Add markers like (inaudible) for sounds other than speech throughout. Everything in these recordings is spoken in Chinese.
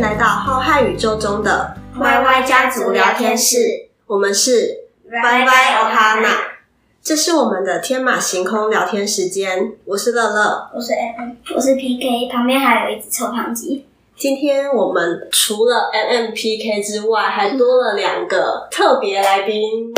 来到浩瀚宇宙中的 YY 家族聊天室。我们是 YY Ohana，这是我们的天马行空聊天时间。我是乐乐，我是 MM，我是 PK，旁边还有一只臭胖鸡。今天我们除了 MM、PK 之外，还多了两个特别来宾。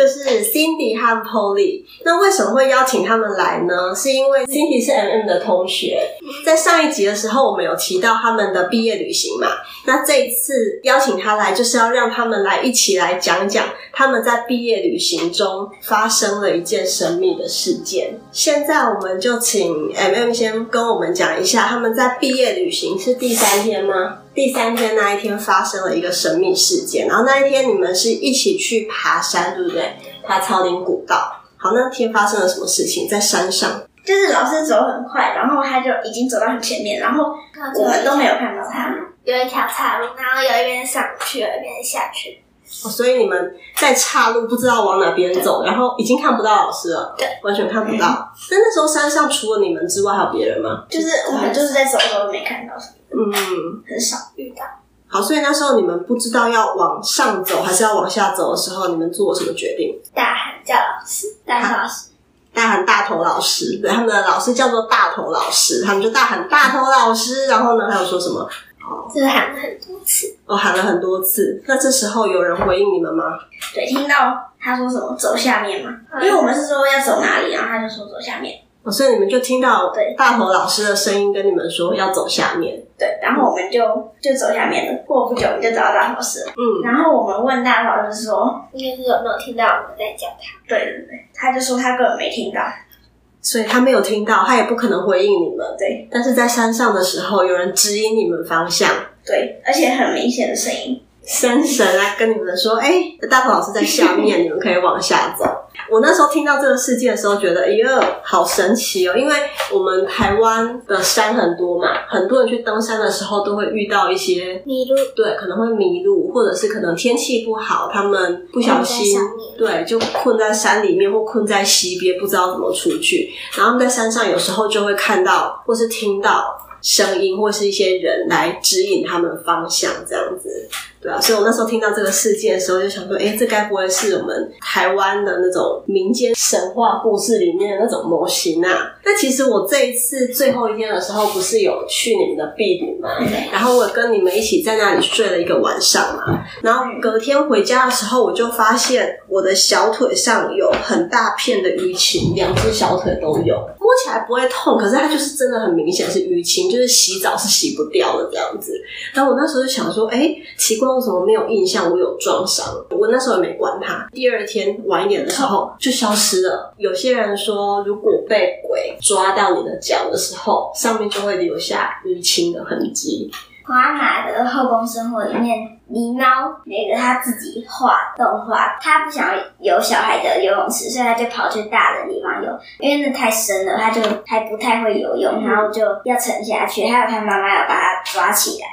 就是 Cindy 和 Polly，那为什么会邀请他们来呢？是因为 Cindy 是 MM 的同学，在上一集的时候我们有提到他们的毕业旅行嘛。那这一次邀请他来，就是要让他们来一起来讲讲他们在毕业旅行中发生了一件神秘的事件。现在我们就请 MM 先跟我们讲一下，他们在毕业旅行是第三天吗？第三天那一天发生了一个神秘事件，然后那一天你们是一起去爬山，对不对？爬草林古道。好，那天发生了什么事情？在山上，就是老师走很快，然后他就已经走到很前面，然后我们都没有看到他。有一条岔路，然后有一边上去，有一边下去。哦，所以你们在岔路不知道往哪边走，然后已经看不到老师了，对，完全看不到。嗯、但那时候山上除了你们之外，还有别人吗？就是我们就是在走的时候没看到。嗯，很少遇到。好，所以那时候你们不知道要往上走还是要往下走的时候，你们做了什么决定？大喊叫老师，大喊老师，大喊大头老师。对，他们的老师叫做大头老师，他们就大喊大头老师。然后呢，还有说什么？哦，就是喊了很多次。哦，喊了很多次。那这时候有人回应你们吗？对，听到他说什么走下面吗？嗯、因为我们是说要走哪里，然后他就说走下面。哦，所以你们就听到大头老师的声音跟你们说要走下面。对，然后我们就就走下面了。过不久，我们就找到大头老师了。嗯，然后我们问大头老师说，应该是有没有听到我们在叫他？对对对，他就说他根本没听到，所以他没有听到，他也不可能回应你们。对，但是在山上的时候，有人指引你们方向。对，而且很明显的声音，山神来跟你们说：“哎、欸，大头老师在下面，你们可以往下走。”我那时候听到这个事件的时候，觉得哎呀，好神奇哦！因为我们台湾的山很多嘛，很多人去登山的时候都会遇到一些迷路，对，可能会迷路，或者是可能天气不好，他们不小心对，就困在山里面或困在溪边，不知道怎么出去。然后他们在山上有时候就会看到或是听到声音，或是一些人来指引他们方向，这样子。对啊，所以我那时候听到这个事件的时候，就想说，哎，这该不会是我们台湾的那种民间神话故事里面的那种模型啊？那其实我这一次最后一天的时候，不是有去你们的毕旅吗？然后我跟你们一起在那里睡了一个晚上嘛。然后隔天回家的时候，我就发现我的小腿上有很大片的淤青，两只小腿都有，还不会痛，可是它就是真的很明显是淤青，就是洗澡是洗不掉的这样子。然后我那时候就想说，哎，奇怪。为什么没有印象？我有撞伤，我那时候也没管它。第二天晚一点的时候就消失了。有些人说，如果被鬼抓到你的脚的时候，上面就会留下淤青的痕迹。华马的后宫生活里面，狸猫那个他自己画动画，他不想要有小孩的游泳池，所以他就跑去大的地方游，因为那太深了，他就还不太会游泳，然后就要沉下去，还有他妈妈要把他抓起来。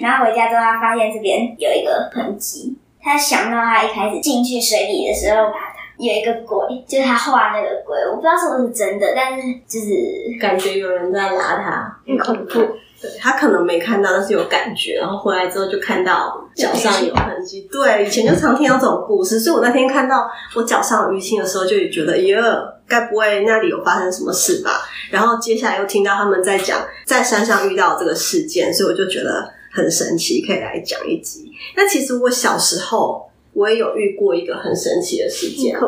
然后回家之后，他发现这边有一个痕迹。他想到他一开始进去水里的时候，有一个鬼，就是他画那个鬼，我不知道是不是真的，但是就是感觉有人在拉他，很恐怖。对，他可能没看到，但是有感觉。然后回来之后就看到脚上有痕迹。对，以前就常听到这种故事，所以我那天看到我脚上有淤青的时候，就觉得，耶，该不会那里有发生什么事吧？然后接下来又听到他们在讲在山上遇到这个事件，所以我就觉得。很神奇，可以来讲一集。那其实我小时候我也有遇过一个很神奇的事件。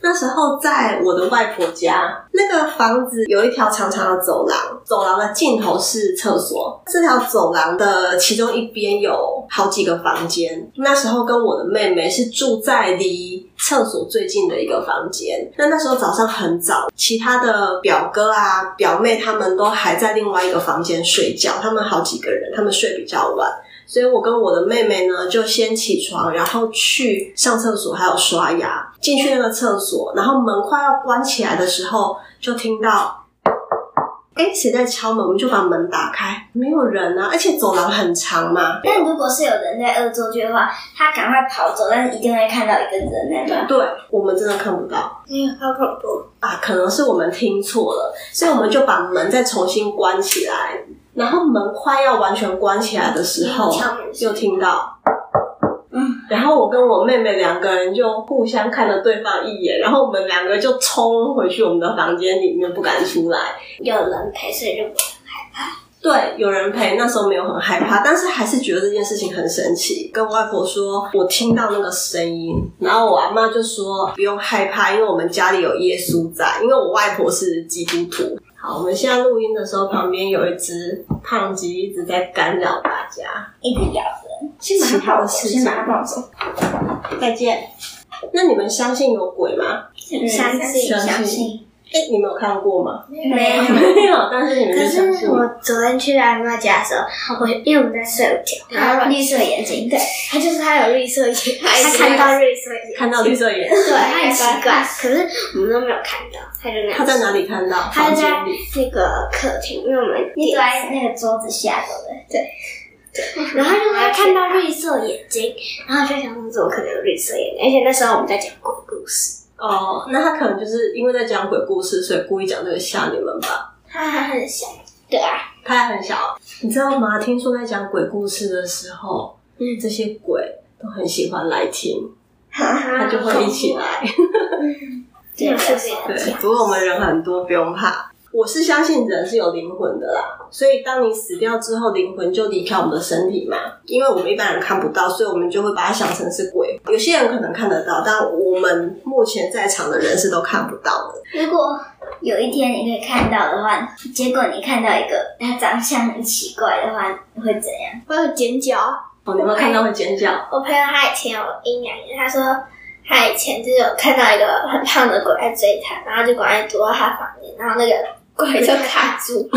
那时候在我的外婆家，那个房子有一条长长的走廊，走廊的尽头是厕所。这条走廊的其中一边有好几个房间。那时候跟我的妹妹是住在离厕所最近的一个房间。那那时候早上很早，其他的表哥啊、表妹他们都还在另外一个房间睡觉。他们好几个人，他们睡比较晚。所以我跟我的妹妹呢，就先起床，然后去上厕所，还有刷牙。进去那个厕所，然后门快要关起来的时候，就听到，哎，谁在敲门？我们就把门打开，没有人啊，而且走廊很长嘛。但如果是有人在恶作剧的话，他赶快跑走，但是一定会看到一个人在那。对，我们真的看不到。嗯，好恐怖啊！可能是我们听错了，所以我们就把门再重新关起来。然后门快要完全关起来的时候，就听到。嗯然后我跟我妹妹两个人就互相看了对方一眼，然后我们两个就冲回去我们的房间里面，不敢出来。有人陪，所以就不很害怕。对，有人陪，那时候没有很害怕，但是还是觉得这件事情很神奇。跟外婆说，我听到那个声音，然后我阿妈就说不用害怕，因为我们家里有耶稣在，因为我外婆是基督徒。好，我们现在录音的时候，旁边有一只胖鸡一直在干扰大家，一直咬人。其他的事情，先拿抱走。再见。那你们相信有鬼吗？相信，相信。哎，你们有看过吗？没有，没有。(laughs) 但是你们可是我昨天去阿妈家的时候，我因为我们在睡午觉，然后绿色眼睛，对，他就是他有绿色眼，他看到绿色眼，看到绿色眼，对，他很 (laughs) 奇怪。可是我们都没有看到，他就那样。他在哪里看到？他在那个客厅，因为我们一坐在那个桌子下头的，对。然后就他看到绿色眼睛，然后就想说怎么可能有绿色眼睛？而且那时候我们在讲鬼故事。哦，那他可能就是因为在讲鬼故事，所以故意讲这个吓你们吧？他还很小，对啊，他还很小。你知道吗？听说在讲鬼故事的时候，嗯，这些鬼都很喜欢来听，他就会一起来。(laughs) 对，对。不过我们人很多，不用怕。我是相信人是有灵魂的啦，所以当你死掉之后，灵魂就离开我们的身体嘛。因为我们一般人看不到，所以我们就会把它想成是鬼。有些人可能看得到，但我们目前在场的人是都看不到的。如果有一天你可以看到的话，结果你看到一个他长相很奇怪的话，你会怎样？会尖叫。哦，你有没有看到会尖叫？我朋友他以前有阴阳眼，他说他以前就是有看到一个很胖的鬼在追他，然后就赶快躲到他房间，然后那个。鬼就卡住，(laughs)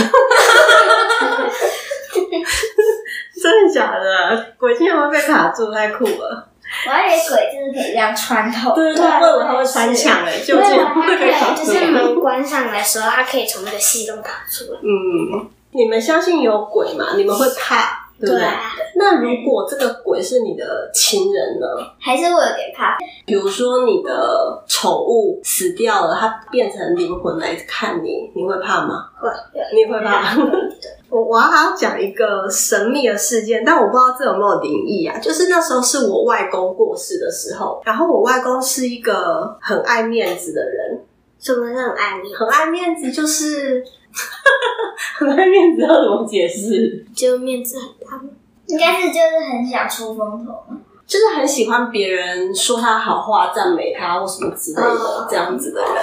真的假的？鬼竟然会被卡住，太酷了！我还以为鬼就是可以这样穿透，对对对，我以为他会穿墙诶，就这样会被卡住。就是门关上来的时候，它可以从那个隙洞爬出来。嗯，你们相信有鬼吗？你们会怕？对不对？那如果这个鬼是你的亲人呢？还是会有点怕。比如说你的宠物死掉了，它变成灵魂来看你，你会怕吗？会，你会怕。(laughs) 我我要还要讲一个神秘的事件，但我不知道这有没有灵异啊。就是那时候是我外公过世的时候，然后我外公是一个很爱面子的人。什么是很爱面子？(laughs) (laughs) 很爱面子就是。(laughs) 很爱面子，要怎么解释？就面子很大，应该是就是很想出风头，就是很喜欢别人说他好话、赞美他或什么之类的这样子的人。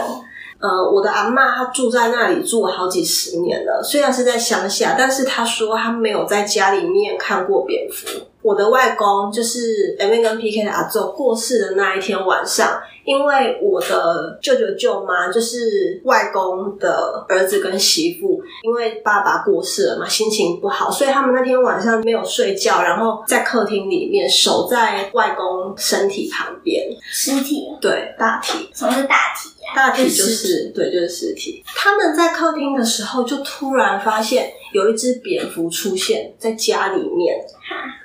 呃，我的阿妈她住在那里住了好几十年了，虽然是在乡下，但是她说她没有在家里面看过蝙蝠。我的外公就是 M A 跟 P K 的阿祖过世的那一天晚上。因为我的舅舅舅妈就是外公的儿子跟媳妇，因为爸爸过世了嘛，心情不好，所以他们那天晚上没有睡觉，然后在客厅里面守在外公身体旁边。尸体？对，大体。什么是大体呀？大体就是对，就是尸体。他们在客厅的时候，就突然发现有一只蝙蝠出现在家里面。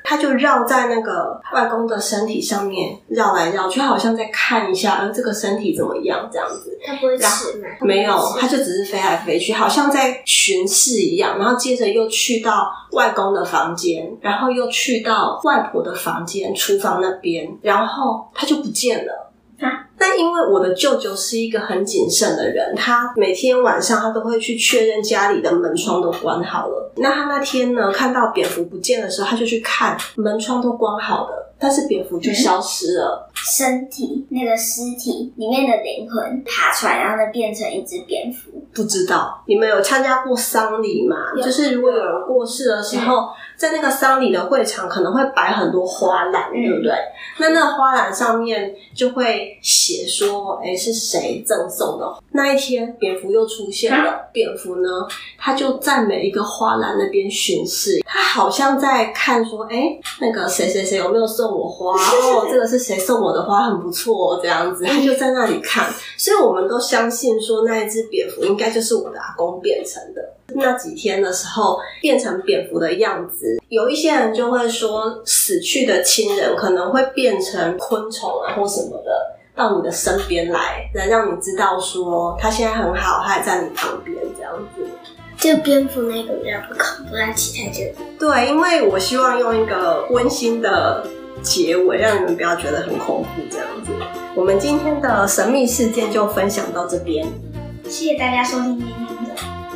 它就绕在那个外公的身体上面绕来绕去，好像在看一下，呃，这个身体怎么样这样子。它不会吃吗？没有，它就只是飞来飞去，好像在巡视一样。然后接着又去到外公的房间，然后又去到外婆的房间、厨房那边，然后它就不见了。但因为我的舅舅是一个很谨慎的人，他每天晚上他都会去确认家里的门窗都关好了。那他那天呢，看到蝙蝠不见的时候，他就去看门窗都关好的，但是蝙蝠就消失了。嗯、身体那个尸体里面的。灵魂爬出来，然后呢变成一只蝙蝠。不知道你们有参加过丧礼吗？就是如果有人过世的时候，在那个丧礼的会场可能会摆很多花篮，对不对？那那个花篮上面就会写说，哎，是谁赠送的？那一天，蝙蝠又出现了。蝙蝠呢，它就在每一个花篮那边巡视，它好像在看说，哎，那个谁谁谁有没有送我花？哦，这个是谁送我的花？很不错，这样子，它就在那里看。所以我们都相信说，那一只蝙蝠应该就是我的阿公变成的。那几天的时候，变成蝙蝠的样子，有一些人就会说，死去的亲人可能会变成昆虫啊，或什么的，到你的身边来，来让你知道说他现在很好，他还在你旁边这样子。就蝙蝠那个比较不恐怖，但其他就对，因为我希望用一个温馨的结尾，让你们不要觉得很恐怖这样子。我们今天的神秘事件就分享到这边，谢谢大家收听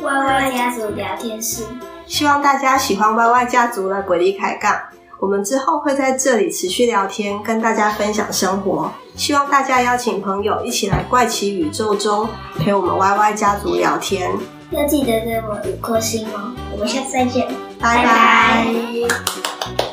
YY 家族聊天室，希望大家喜欢 YY 家族的鬼力开杠。我们之后会在这里持续聊天，跟大家分享生活。希望大家邀请朋友一起来怪奇宇宙中陪我们 YY 家族聊天。要记得给我五颗星哦！我们下次再见，拜拜。